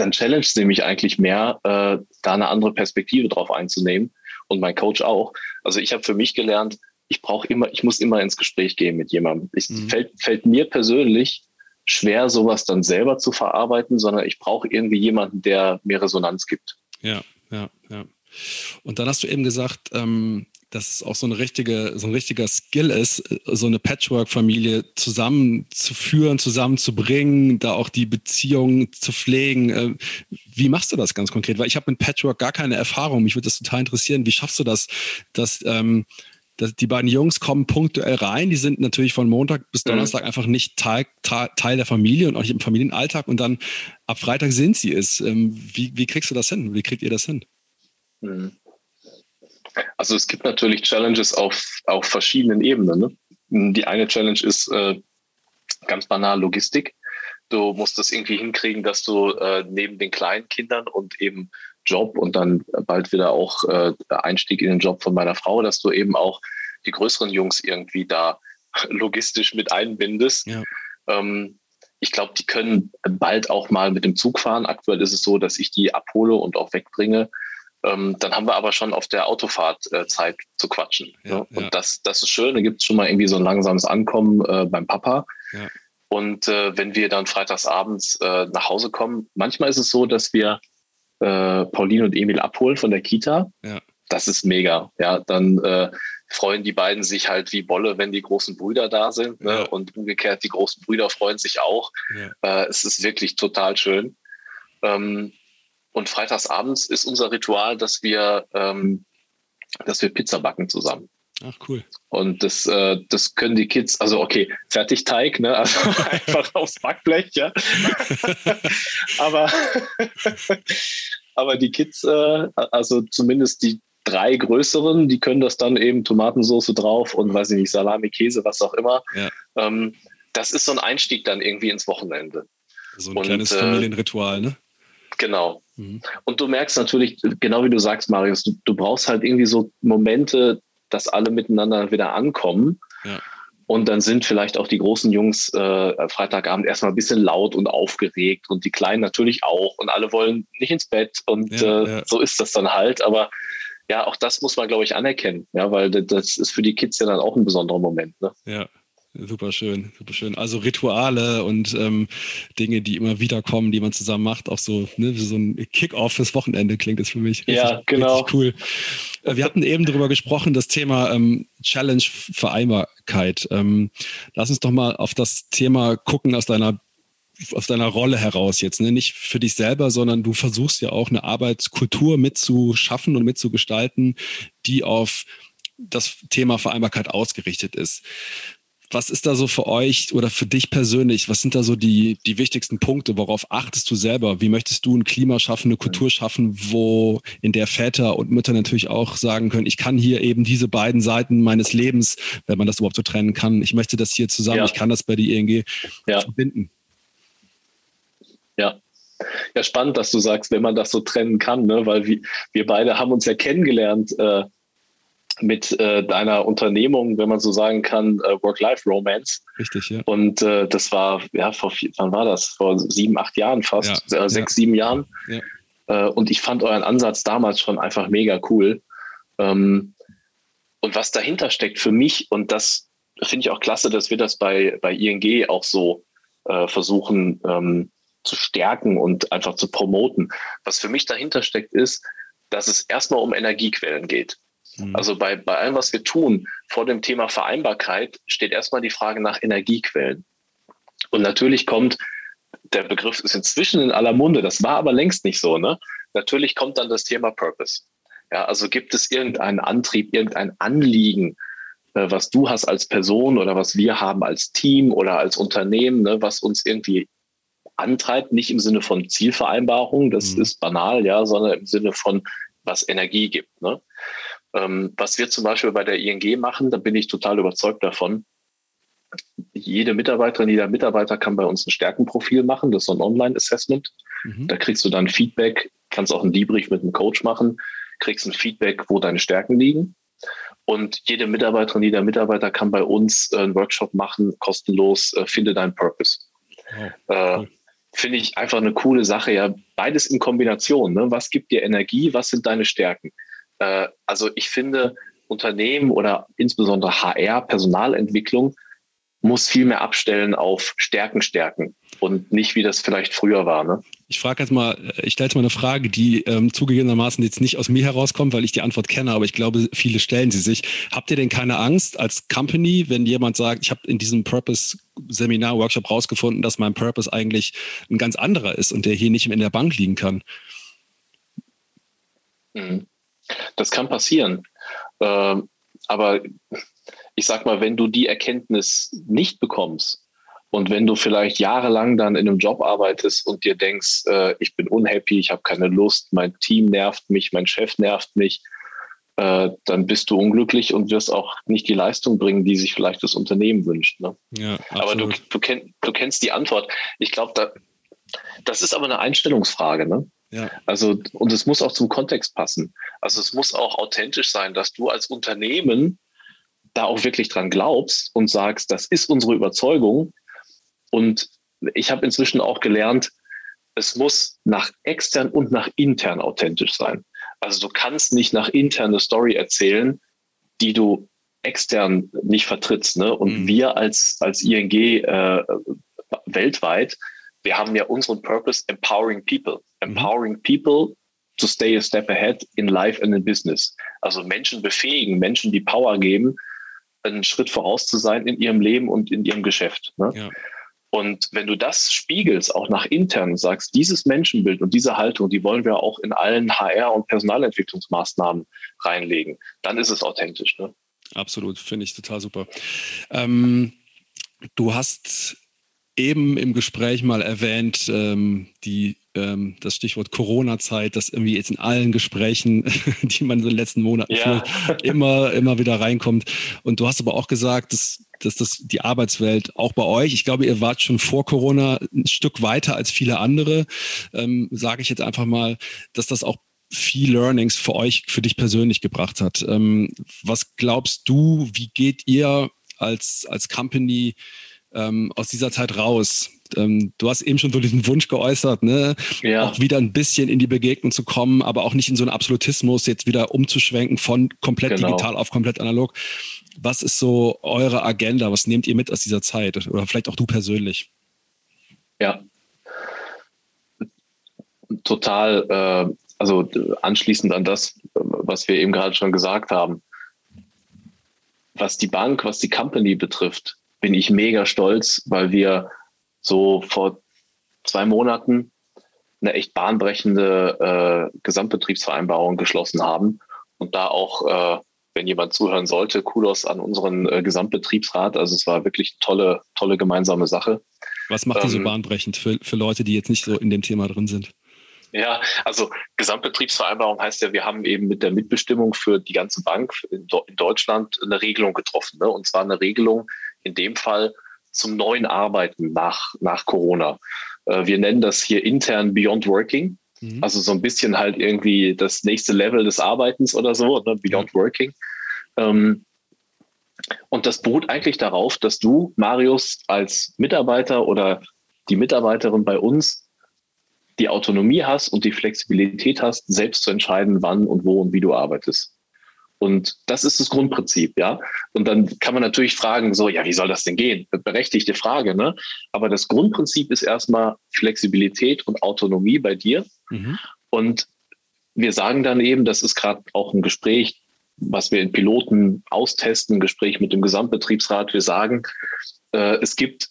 dann challenge sie mich eigentlich mehr, äh, da eine andere Perspektive drauf einzunehmen und mein Coach auch. Also ich habe für mich gelernt, ich brauche immer, ich muss immer ins Gespräch gehen mit jemandem. Es mhm. fällt, fällt mir persönlich schwer, sowas dann selber zu verarbeiten, sondern ich brauche irgendwie jemanden, der mir Resonanz gibt. Ja, ja, ja. Und dann hast du eben gesagt, ähm, dass es auch so eine richtige, so ein richtiger Skill ist, so eine Patchwork-Familie zusammenzuführen, zusammenzubringen, da auch die Beziehung zu pflegen. Äh, wie machst du das ganz konkret? Weil ich habe mit Patchwork gar keine Erfahrung. Mich würde das total interessieren. Wie schaffst du das, dass, ähm, dass die beiden Jungs kommen punktuell rein? Die sind natürlich von Montag bis mhm. Donnerstag mhm. einfach nicht Teil, Teil der Familie und auch nicht im Familienalltag und dann ab Freitag sind sie es. Ähm, wie, wie kriegst du das hin? Wie kriegt ihr das hin? Mhm. Also es gibt natürlich Challenges auf, auf verschiedenen Ebenen. Ne? Die eine Challenge ist äh, ganz banal Logistik. Du musst es irgendwie hinkriegen, dass du äh, neben den kleinen Kindern und eben Job und dann bald wieder auch äh, Einstieg in den Job von meiner Frau, dass du eben auch die größeren Jungs irgendwie da logistisch mit einbindest. Ja. Ähm, ich glaube, die können bald auch mal mit dem Zug fahren. Aktuell ist es so, dass ich die abhole und auch wegbringe. Ähm, dann haben wir aber schon auf der Autofahrt äh, Zeit zu quatschen. Ja, ne? Und ja. das, das ist schön. Da gibt es schon mal irgendwie so ein langsames Ankommen äh, beim Papa. Ja. Und äh, wenn wir dann freitagsabends äh, nach Hause kommen, manchmal ist es so, dass wir äh, Pauline und Emil abholen von der Kita. Das ist mega. Ja, dann äh, freuen die beiden sich halt wie Bolle, wenn die großen Brüder da sind. Ne? Und umgekehrt, die großen Brüder freuen sich auch. es ist wirklich total schön. Ähm, und freitagsabends ist unser Ritual, dass wir, ähm, dass wir Pizza backen zusammen. Ach cool. Und das, äh, das können die Kids, also okay, Fertigteig, ne? Also einfach aufs Backblech, ja. aber, aber die Kids, äh, also zumindest die drei größeren, die können das dann eben Tomatensauce drauf und weiß ich nicht, Salami, Käse, was auch immer. Ja. Ähm, das ist so ein Einstieg dann irgendwie ins Wochenende. So ein und, kleines äh, Familienritual, ne? Genau. Mhm. Und du merkst natürlich, genau wie du sagst, Marius, du, du, brauchst halt irgendwie so Momente, dass alle miteinander wieder ankommen. Ja. Und dann sind vielleicht auch die großen Jungs äh, Freitagabend erstmal ein bisschen laut und aufgeregt und die Kleinen natürlich auch. Und alle wollen nicht ins Bett. Und ja, äh, ja. so ist das dann halt. Aber ja, auch das muss man, glaube ich, anerkennen. Ja, weil das ist für die Kids ja dann auch ein besonderer Moment. Ne? Ja, Super schön, super schön. Also Rituale und ähm, Dinge, die immer wieder kommen, die man zusammen macht, auch so, ne, so ein Kick-off fürs Wochenende klingt das für mich. Richtig, ja, genau. Richtig cool. Äh, wir hatten eben darüber gesprochen, das Thema ähm, Challenge Vereinbarkeit. Ähm, lass uns doch mal auf das Thema gucken aus deiner aus deiner Rolle heraus jetzt, ne? nicht für dich selber, sondern du versuchst ja auch eine Arbeitskultur mitzuschaffen und mitzugestalten, die auf das Thema Vereinbarkeit ausgerichtet ist Was ist da so für euch oder für dich persönlich? Was sind da so die, die wichtigsten Punkte? Worauf achtest du selber? Wie möchtest du ein Klima schaffen, eine Kultur schaffen, wo in der Väter und Mütter natürlich auch sagen können, ich kann hier eben diese beiden Seiten meines Lebens, wenn man das überhaupt so trennen kann, ich möchte das hier zusammen, ja. ich kann das bei der ING ja. verbinden. Ja, ja, spannend, dass du sagst, wenn man das so trennen kann, ne? weil wir, wir beide haben uns ja kennengelernt äh, mit äh, deiner Unternehmung, wenn man so sagen kann, äh, Work-Life-Romance. Richtig, ja. Und äh, das war, ja, vor, wann war das? Vor sieben, acht Jahren fast, ja, äh, sechs, ja. sieben Jahren. Ja. Äh, und ich fand euren Ansatz damals schon einfach mega cool. Ähm, und was dahinter steckt für mich, und das finde ich auch klasse, dass wir das bei, bei ING auch so versuchen, ähm, zu stärken und einfach zu promoten. Was für mich dahinter steckt, ist, dass es erstmal um Energiequellen geht. Mhm. Also bei, bei allem, was wir tun, vor dem Thema Vereinbarkeit steht erstmal die Frage nach Energiequellen. Und natürlich kommt, der Begriff ist inzwischen in aller Munde, das war aber längst nicht so, ne? Natürlich kommt dann das Thema Purpose. Ja, also gibt es irgendeinen Antrieb, irgendein Anliegen, äh, was du hast als Person oder was wir haben als Team oder als Unternehmen, ne, was uns irgendwie antreibt, nicht im Sinne von Zielvereinbarung, das mhm. ist banal, ja, sondern im Sinne von, was Energie gibt. Ne? Ähm, was wir zum Beispiel bei der ING machen, da bin ich total überzeugt davon. Jede Mitarbeiterin, jeder Mitarbeiter kann bei uns ein Stärkenprofil machen. Das ist so ein Online-Assessment. Mhm. Da kriegst du dann Feedback, kannst auch einen Debrief mit einem Coach machen, kriegst ein Feedback, wo deine Stärken liegen. Und jede Mitarbeiterin, jeder Mitarbeiter kann bei uns äh, einen Workshop machen, kostenlos, äh, finde deinen Purpose. Oh, cool finde ich einfach eine coole Sache. Ja, beides in Kombination. Ne? Was gibt dir Energie? Was sind deine Stärken? Äh, also ich finde, Unternehmen oder insbesondere HR, Personalentwicklung, muss viel mehr abstellen auf Stärken stärken und nicht, wie das vielleicht früher war. Ne? Ich frage jetzt mal, ich stelle jetzt mal eine Frage, die ähm, zugegebenermaßen jetzt nicht aus mir herauskommt, weil ich die Antwort kenne, aber ich glaube, viele stellen sie sich. Habt ihr denn keine Angst als Company, wenn jemand sagt, ich habe in diesem Purpose-Seminar, Workshop rausgefunden, dass mein Purpose eigentlich ein ganz anderer ist und der hier nicht in der Bank liegen kann? Mhm. Das kann passieren. Ähm, aber ich sag mal, wenn du die Erkenntnis nicht bekommst und wenn du vielleicht jahrelang dann in einem Job arbeitest und dir denkst, äh, ich bin unhappy, ich habe keine Lust, mein Team nervt mich, mein Chef nervt mich, äh, dann bist du unglücklich und wirst auch nicht die Leistung bringen, die sich vielleicht das Unternehmen wünscht. Ne? Ja, aber du, du, kenn, du kennst die Antwort. Ich glaube, da, das ist aber eine Einstellungsfrage. Ne? Ja. Also, und es muss auch zum Kontext passen. Also es muss auch authentisch sein, dass du als Unternehmen da auch wirklich dran glaubst und sagst, das ist unsere Überzeugung. Und ich habe inzwischen auch gelernt, es muss nach extern und nach intern authentisch sein. Also du kannst nicht nach intern eine Story erzählen, die du extern nicht vertrittst. Ne? Und mhm. wir als, als ING äh, weltweit, wir haben ja unseren Purpose Empowering People. Mhm. Empowering. People to stay a step ahead in life and in business. Also Menschen befähigen, Menschen die Power geben, einen Schritt voraus zu sein in ihrem Leben und in ihrem Geschäft. Ne? Ja. Und wenn du das spiegelst, auch nach intern sagst, dieses Menschenbild und diese Haltung, die wollen wir auch in allen HR- und Personalentwicklungsmaßnahmen reinlegen, dann ist es authentisch. Ne? Absolut, finde ich total super. Ähm, du hast eben im Gespräch mal erwähnt, ähm, die ähm, das Stichwort Corona-Zeit, das irgendwie jetzt in allen Gesprächen, die man in den letzten Monaten ja. führt, immer, immer wieder reinkommt. Und du hast aber auch gesagt, dass, dass das die Arbeitswelt auch bei euch, ich glaube, ihr wart schon vor Corona ein Stück weiter als viele andere, ähm, sage ich jetzt einfach mal, dass das auch viel Learnings für euch, für dich persönlich gebracht hat. Ähm, was glaubst du, wie geht ihr als, als Company ähm, aus dieser Zeit raus? ähm, du hast eben schon so diesen Wunsch geäußert, ne? Ja. auch wieder ein bisschen in die Begegnung zu kommen, aber auch nicht in so einen Absolutismus jetzt wieder umzuschwenken von komplett genau. digital auf komplett analog. Was ist so eure Agenda? Was nehmt ihr mit aus dieser Zeit? Oder vielleicht auch du persönlich? Ja, total. Äh, also anschließend an das, was wir eben gerade schon gesagt haben. Was die Bank, was die Company betrifft, bin ich mega stolz, weil wir so vor zwei Monaten eine echt bahnbrechende äh, Gesamtbetriebsvereinbarung geschlossen haben und da auch äh, wenn jemand zuhören sollte, Kudos an unseren äh, Gesamtbetriebsrat. Also es war wirklich tolle, tolle gemeinsame Sache. Was macht die so ähm, bahnbrechend für, für Leute, die jetzt nicht so in dem Thema drin sind? Ja, also Gesamtbetriebsvereinbarung heißt ja, wir haben eben mit der Mitbestimmung für die ganze Bank in, Deutschland eine Regelung getroffen. Ne? Und zwar eine Regelung in dem Fall zum neuen Arbeiten nach, nach Corona. Äh, wir nennen das hier intern Beyond Working. Mhm. Also so ein bisschen halt irgendwie das nächste Level des Arbeitens oder so, ne? Beyond ja. Working. Ähm, und das beruht eigentlich darauf, dass du, Marius, als Mitarbeiter oder die Mitarbeiterin bei uns die Autonomie hast und die Flexibilität hast, selbst zu entscheiden, wann und wo und wie du arbeitest. Und das ist das Grundprinzip, ja. Und dann kann man natürlich fragen, so, ja, wie soll das denn gehen? Berechtigte Frage, ne? Aber das Grundprinzip ist erstmal Flexibilität und Autonomie bei dir. Mhm. Und wir sagen dann eben, das ist gerade auch ein Gespräch, was wir in Piloten austesten, ein Gespräch mit dem Gesamtbetriebsrat. Wir sagen, äh, es gibt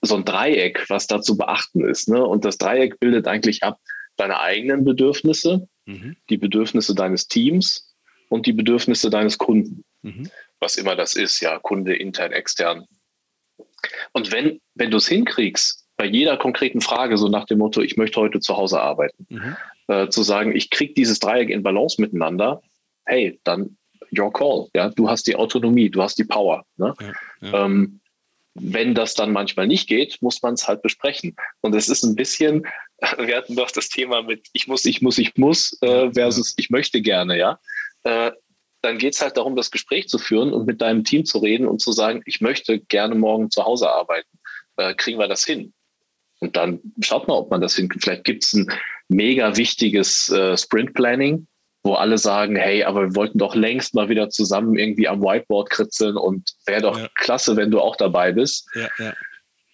so ein Dreieck, was da zu beachten ist. Ne? Und das Dreieck bildet eigentlich ab deine eigenen Bedürfnisse, mhm. die Bedürfnisse deines Teams und die Bedürfnisse deines Kunden. Mhm. Was immer das ist, ja, Kunde, intern, extern. Und wenn, wenn du es hinkriegst, bei jeder konkreten Frage, so nach dem Motto, ich möchte heute zu Hause arbeiten, mhm. äh, zu sagen, ich kriege dieses Dreieck in Balance miteinander, hey, dann your call. Ja, du hast die Autonomie, du hast die Power. Ne? Ja, ja. Ähm, wenn das dann manchmal nicht geht, muss man es halt besprechen. Und es ist ein bisschen, wir hatten doch das Thema mit ich muss, ich muss, ich muss äh, versus ich möchte gerne, ja. Äh, dann geht es halt darum, das Gespräch zu führen und mit deinem Team zu reden und zu sagen, ich möchte gerne morgen zu Hause arbeiten. Äh, kriegen wir das hin? Und dann schaut mal, ob man das hinkriegt. Vielleicht gibt es ein mega wichtiges äh, Sprint-Planning, wo alle sagen, hey, aber wir wollten doch längst mal wieder zusammen irgendwie am Whiteboard kritzeln und wäre doch ja. klasse, wenn du auch dabei bist. Ja, ja.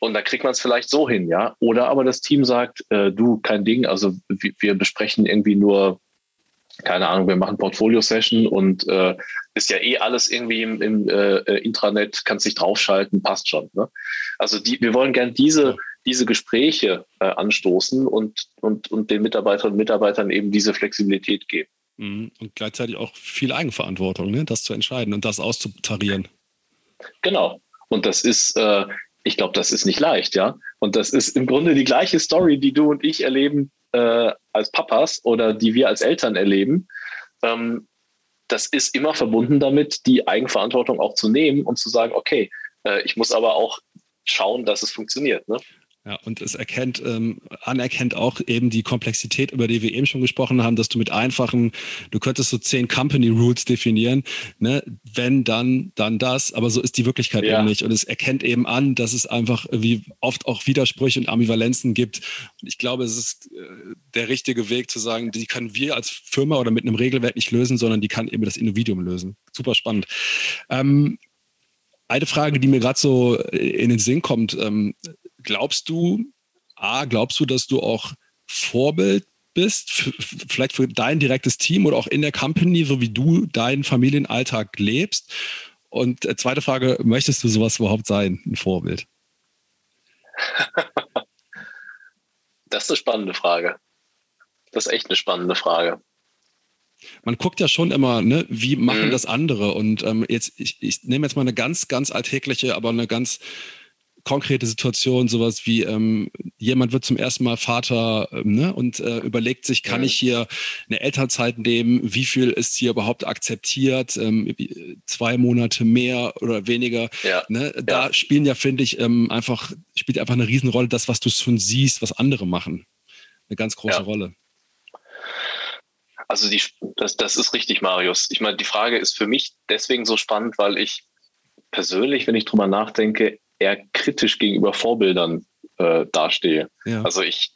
Und dann kriegt man es vielleicht so hin, ja. Oder aber das Team sagt, äh, du, kein Ding, also wir besprechen irgendwie nur, keine Ahnung, wir machen Portfolio-Session und äh, ist ja eh alles irgendwie im, im äh, Intranet, kannst dich draufschalten, passt schon. Ne? Also die, wir wollen gern diese, diese Gespräche äh, anstoßen und, und, und den Mitarbeiterinnen und Mitarbeitern eben diese Flexibilität geben. Mhm. Und gleichzeitig auch viel Eigenverantwortung, ne? das zu entscheiden und das auszutarieren. Genau. Und das ist, äh, ich glaube, das ist nicht leicht, ja. Und das ist im Grunde die gleiche Story, die du und ich erleben äh, als Papas oder die wir als Eltern erleben. Ähm, das ist immer verbunden damit, die Eigenverantwortung auch zu nehmen und zu sagen, okay, äh, ich muss aber auch schauen, dass es funktioniert. Ne? Ja, und es erkennt, ähm, anerkennt auch eben die Komplexität, über die wir eben schon gesprochen haben, dass du mit einfachen, du könntest so zehn Company Rules definieren, ne? wenn, dann, dann das, aber so ist die Wirklichkeit ja. eben nicht. Und es erkennt eben an, dass es einfach wie oft auch Widersprüche und Ambivalenzen gibt. Und ich glaube, es ist äh, der richtige Weg zu sagen, die können wir als Firma oder mit einem Regelwerk nicht lösen, sondern die kann eben das Individuum lösen. Super spannend. Ähm, eine Frage, die mir gerade so in den Sinn kommt, ähm, glaubst du, A, glaubst du, dass du auch Vorbild bist, vielleicht für dein direktes Team oder auch in der Company, so wie du deinen Familienalltag lebst? Und äh, zweite Frage, möchtest du sowas überhaupt sein, ein Vorbild? Das ist eine spannende Frage. Das ist echt eine spannende Frage. Man guckt ja schon immer, ne, wie machen mhm. das andere? Und ähm, jetzt, ich, ich nehme jetzt mal eine ganz, ganz alltägliche, aber eine ganz konkrete Situation, sowas wie ähm, jemand wird zum ersten Mal Vater ähm, ne, und äh, überlegt sich, kann ja. ich hier eine Elternzeit nehmen? Wie viel ist hier überhaupt akzeptiert? Ähm, zwei Monate mehr oder weniger? Ja. Ne? Da ja. spielen ja, finde ich, ähm, einfach, spielt einfach eine Riesenrolle das, was du schon siehst, was andere machen. Eine ganz große Rolle. Also die, das, das ist richtig, Marius. Ich meine, die Frage ist für mich deswegen so spannend, weil ich persönlich, wenn ich drüber nachdenke, eher kritisch gegenüber Vorbildern äh, dastehe. Ja. Also ich,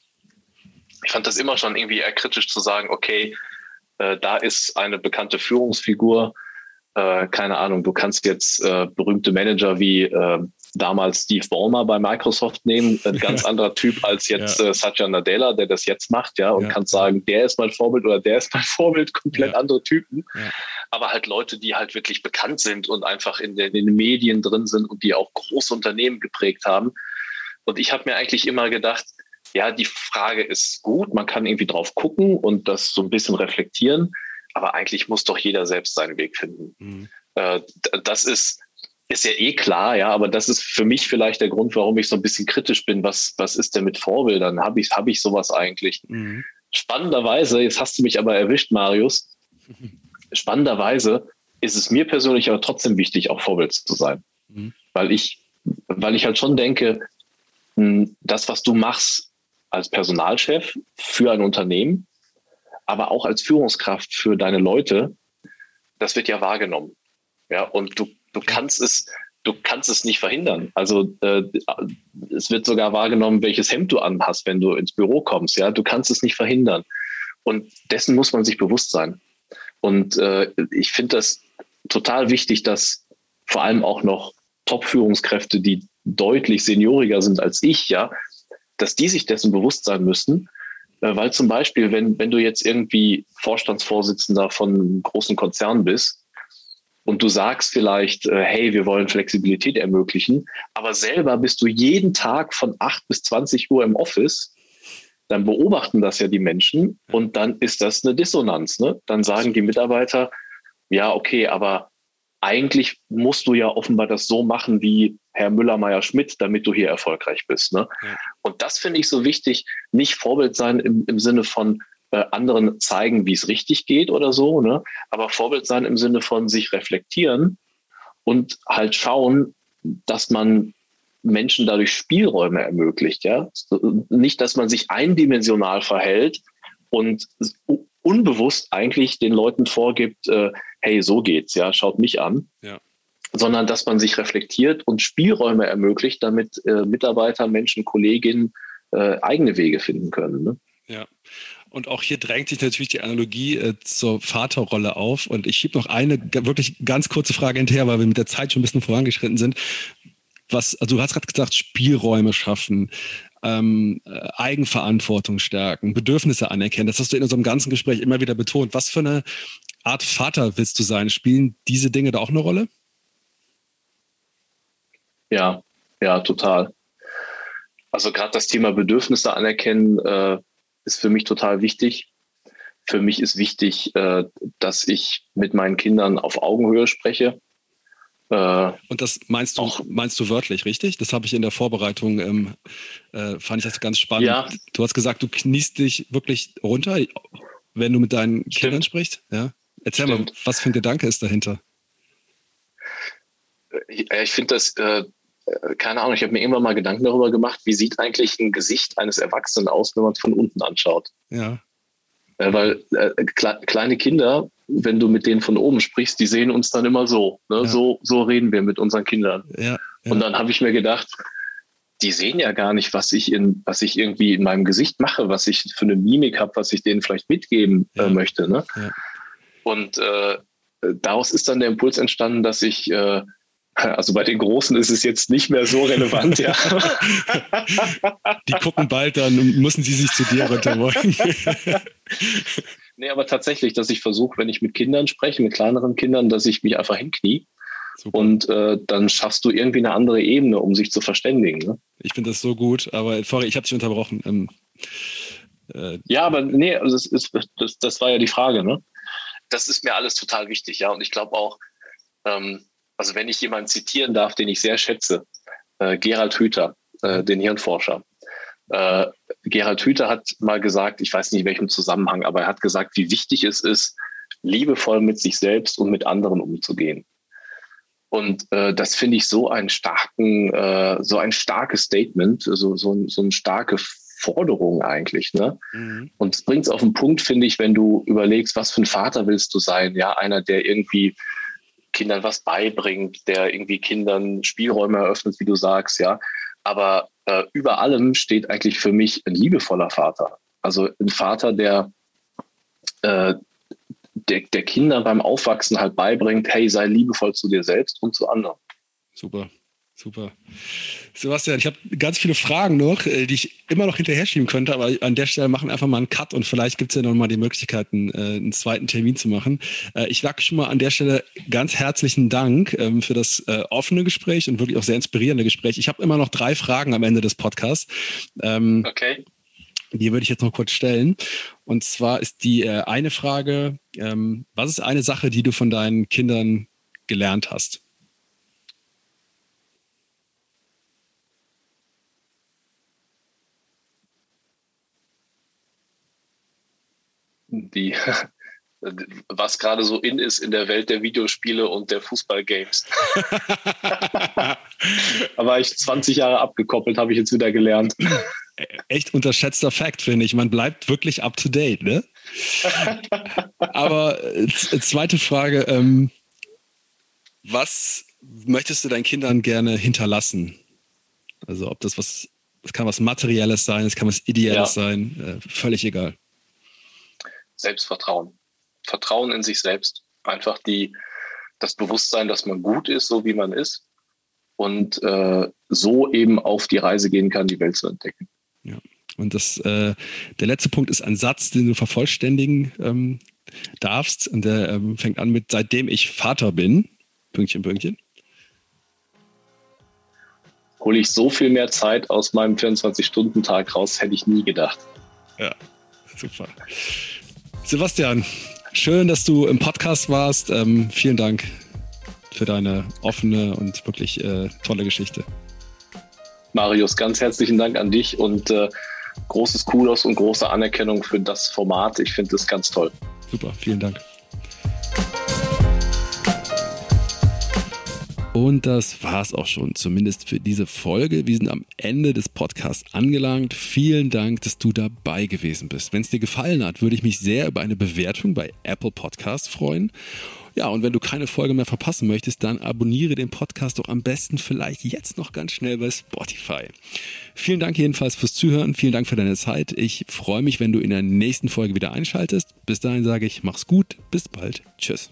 ich fand das immer schon irgendwie eher kritisch zu sagen, okay, äh, da ist eine bekannte Führungsfigur, äh, keine Ahnung, du kannst jetzt äh, berühmte Manager wie äh, damals Steve Ballmer bei Microsoft nehmen, ein ganz anderer Typ als jetzt ja. äh, Satya Nadella, der das jetzt macht, ja, und ja. kannst sagen, der ist mein Vorbild oder der ist mein Vorbild, komplett andere Typen. Aber halt Leute, die halt wirklich bekannt sind und einfach in den, in den Medien drin sind und die auch große Unternehmen geprägt haben. Und ich habe mir eigentlich immer gedacht, ja, die Frage ist gut, man kann irgendwie drauf gucken und das so ein bisschen reflektieren. aber eigentlich muss doch jeder selbst seinen Weg finden. Mhm. Äh, das ist, ist ja eh klar, ja, aber das ist für mich vielleicht der Grund, warum ich so ein bisschen kritisch bin. Was, was ist denn mit Vorbildern? Habe ich, hab ich sowas eigentlich? Mhm. Spannenderweise, jetzt hast du mich aber erwischt, Marius. Spannenderweise ist es mir persönlich aber trotzdem wichtig, auch Vorbild zu sein. Mhm. Weil ich, weil ich halt schon denke, hm, das, was du machst als Personalchef für ein Unternehmen, aber auch als Führungskraft für deine Leute, das wird ja wahrgenommen. Ja, und du, du kannst es, du kannst es nicht verhindern. Also äh, es wird sogar wahrgenommen, welches Hemd du anhast, wenn du ins Büro kommst. Ja, du kannst es nicht verhindern. Und dessen muss man sich bewusst sein. Und äh, ich finde das total wichtig, dass vor allem auch noch Top-Führungskräfte, die deutlich senioriger sind als ich, ja, dass die sich dessen bewusst sein müssen. Äh, weil zum Beispiel, wenn, wenn du jetzt irgendwie Vorstandsvorsitzender von einem großen Konzern bist, und du sagst vielleicht, äh, hey, wir wollen Flexibilität ermöglichen, aber selber bist du jeden Tag von 8 bis 20 Uhr im Office, dann beobachten das ja die Menschen und dann ist das eine Dissonanz. Ne? Dann sagen die Mitarbeiter, ja, okay, aber eigentlich musst du ja offenbar das so machen wie Herr Müller-Meyer-Schmidt, damit du hier erfolgreich bist. Ne? Ja. Und das finde ich so wichtig, nicht Vorbild sein im, im Sinne von, äh, anderen zeigen, wie es richtig geht oder so, ne? aber Vorbild sein im Sinne von sich reflektieren und halt schauen, dass man Menschen dadurch Spielräume ermöglicht. Ja? Nicht, dass man sich eindimensional verhält und unbewusst eigentlich den Leuten vorgibt, äh, hey, so geht's, ja, schaut mich an. Ja. Sondern dass man sich reflektiert und Spielräume ermöglicht, damit äh, Mitarbeiter, Menschen, Kolleginnen äh, eigene Wege finden können. Ne? Ja. Und auch hier drängt sich natürlich die Analogie äh, zur Vaterrolle auf. Und ich schiebe noch eine wirklich ganz kurze Frage hinterher, weil wir mit der Zeit schon ein bisschen vorangeschritten sind. Was, also du hast gerade gesagt, Spielräume schaffen, ähm, äh, Eigenverantwortung stärken, Bedürfnisse anerkennen. Das hast du in unserem ganzen Gespräch immer wieder betont. Was für eine Art Vater willst du sein? Spielen diese Dinge da auch eine Rolle? Ja, ja, total. Also gerade das Thema Bedürfnisse anerkennen, äh, ist für mich total wichtig. Für mich ist wichtig, äh, dass ich mit meinen Kindern auf Augenhöhe spreche. Äh, Und das meinst du, auch, meinst du wörtlich, richtig? Das habe ich in der Vorbereitung, ähm, äh, fand ich das ganz spannend. Ja. Du hast gesagt, du kniest dich wirklich runter, wenn du mit deinen Stimmt. Kindern sprichst. Ja? Erzähl Stimmt. mal, was für ein Gedanke ist dahinter? Äh, ich finde das, äh, keine Ahnung, ich habe mir irgendwann mal Gedanken darüber gemacht, wie sieht eigentlich ein Gesicht eines Erwachsenen aus, wenn man es von unten anschaut. Ja. Äh, weil äh, kle kleine Kinder, wenn du mit denen von oben sprichst, die sehen uns dann immer so. Ne? Ja. So, so reden wir mit unseren Kindern. Ja, ja. Und dann habe ich mir gedacht, die sehen ja gar nicht, was ich in, was ich irgendwie in meinem Gesicht mache, was ich für eine Mimik habe, was ich denen vielleicht mitgeben äh, möchte. Ne? Und äh, daraus ist dann der Impuls entstanden, dass ich äh, also bei den Großen ist es jetzt nicht mehr so relevant, ja. Die gucken bald, dann müssen sie sich zu dir runterwollen. nee, aber tatsächlich, dass ich versuche, wenn ich mit Kindern spreche, mit kleineren Kindern, dass ich mich einfach hinknie. Super. Und äh, dann schaffst du irgendwie eine andere Ebene, um sich zu verständigen. Ne? Ich finde das so gut, aber sorry, ich habe dich unterbrochen. Ähm, äh, ja, aber nee, also das, ist, das, das war ja die Frage. Ne? Das ist mir alles total wichtig, ja. Und ich glaube auch, ähm, also wenn ich jemanden zitieren darf, den ich sehr schätze, äh, Gerald Hüther, äh, den Hirnforscher. Äh, Gerald Hüther hat mal gesagt, ich weiß nicht in welchem Zusammenhang, aber er hat gesagt, wie wichtig es ist, liebevoll mit sich selbst und mit anderen umzugehen. Und äh, das finde ich so einen starken, äh, so ein starkes Statement, so, so, so eine starke Forderung eigentlich. Ne? Mhm. Und es bringt es auf den Punkt, finde ich, wenn du überlegst, was für ein Vater willst du sein? Ja, einer, der irgendwie Kindern was beibringt, der irgendwie Kindern Spielräume eröffnet, wie du sagst, ja. Aber äh, über allem steht eigentlich für mich ein liebevoller Vater. Also ein Vater, der, äh, der, der Kindern beim Aufwachsen halt beibringt, hey, sei liebevoll zu dir selbst und zu anderen. Super. Super. Sebastian, ich habe ganz viele Fragen noch, äh, die ich immer noch hinterher schieben könnte, aber an der Stelle machen wir einfach mal einen Cut und vielleicht gibt es ja noch mal die Möglichkeit, einen, äh, einen, zweiten Termin zu machen. Äh, ich sage schon mal an der Stelle ganz herzlichen Dank ähm, für das offene Gespräch und wirklich auch sehr inspirierende Gespräch. Ich habe immer noch drei Fragen am Ende des Podcasts. Ähm, okay. Die würde ich jetzt noch kurz stellen. Und zwar ist die eine Frage, ähm, was ist eine Sache, die du von deinen Kindern gelernt hast? Die, was gerade so in ist in der Welt der Videospiele und der Fußballgames. da war ich 20 Jahre abgekoppelt, habe ich jetzt wieder gelernt. Echt unterschätzter Fakt, finde ich. Man bleibt wirklich up to date, ne? Aber äh, zweite Frage: ähm, Was möchtest du deinen Kindern gerne hinterlassen? Also, ob das was, es kann was Materielles sein, es kann was Ideelles ja. sein, äh, völlig egal. Selbstvertrauen. Vertrauen in sich selbst. Einfach die, das Bewusstsein, dass man gut ist, so wie man ist. Und äh, so eben auf die Reise gehen kann, die Welt zu entdecken. Ja. Und das, äh, der letzte Punkt ist ein Satz, den du vervollständigen ähm, darfst. Und der ähm, fängt an mit, seitdem ich Vater bin, Pünktchen, Pünktchen. Hole ich so viel mehr Zeit aus meinem 24-Stunden-Tag raus, hätte ich nie gedacht. Ja, super. Sebastian, schön, dass du im Podcast warst. Ähm, vielen Dank für deine offene und wirklich äh, tolle Geschichte. Marius, ganz herzlichen Dank an dich und äh, großes Kudos und große Anerkennung für das Format. Ich finde das ganz toll. Super, vielen Dank. Und das war's auch schon, zumindest für diese Folge. Wir sind am Ende des Podcasts angelangt. Vielen Dank, dass du dabei gewesen bist. Wenn es dir gefallen hat, würde ich mich sehr über eine Bewertung bei Apple Podcasts freuen. Ja, und wenn du keine Folge mehr verpassen möchtest, dann abonniere den Podcast doch am besten vielleicht jetzt noch ganz schnell bei Spotify. Vielen Dank jedenfalls fürs Zuhören. Vielen Dank für deine Zeit. Ich freue mich, wenn du in der nächsten Folge wieder einschaltest. Bis dahin sage ich, mach's gut. Bis bald. Tschüss.